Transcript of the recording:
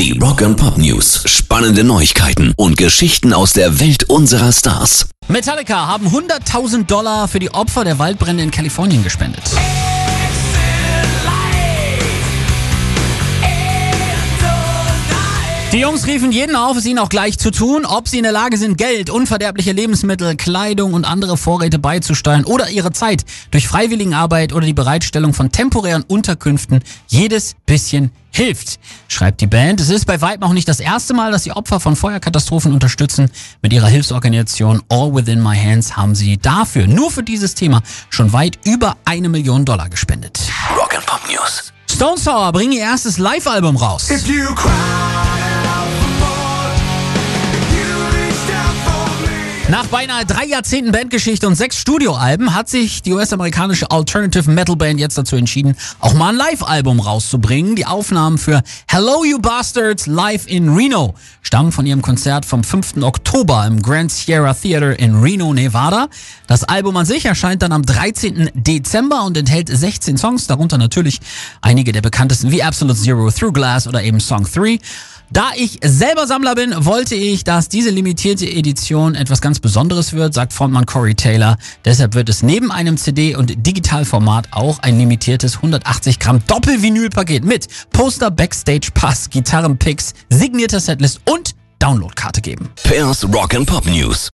Die Rock and Pop News. Spannende Neuigkeiten und Geschichten aus der Welt unserer Stars. Metallica haben 100.000 Dollar für die Opfer der Waldbrände in Kalifornien gespendet. Die Jungs riefen jeden auf, es ihnen auch gleich zu tun, ob sie in der Lage sind, Geld, unverderbliche Lebensmittel, Kleidung und andere Vorräte beizusteuern oder ihre Zeit durch Freiwilligenarbeit oder die Bereitstellung von temporären Unterkünften. Jedes bisschen hilft, schreibt die Band. Es ist bei Weitem auch nicht das erste Mal, dass sie Opfer von Feuerkatastrophen unterstützen. Mit ihrer Hilfsorganisation All Within My Hands haben sie dafür, nur für dieses Thema, schon weit über eine Million Dollar gespendet. Rock and Pop News. Stone Sour bringen ihr erstes Live-Album raus. If you cry Nach beinahe drei Jahrzehnten Bandgeschichte und sechs Studioalben hat sich die US-amerikanische Alternative Metal Band jetzt dazu entschieden, auch mal ein Live-Album rauszubringen. Die Aufnahmen für Hello You Bastards Live in Reno stammen von ihrem Konzert vom 5. Oktober im Grand Sierra Theater in Reno, Nevada. Das Album an sich erscheint dann am 13. Dezember und enthält 16 Songs, darunter natürlich einige der bekanntesten wie Absolute Zero, Through Glass oder eben Song 3. Da ich selber Sammler bin, wollte ich, dass diese limitierte Edition etwas ganz Besonderes wird, sagt Frontmann Corey Taylor. Deshalb wird es neben einem CD- und Digitalformat auch ein limitiertes 180 Gramm Doppelvinylpaket mit Poster, Backstage Pass, Gitarrenpicks, signierter Setlist und Downloadkarte geben. Pairs Rock and Pop News.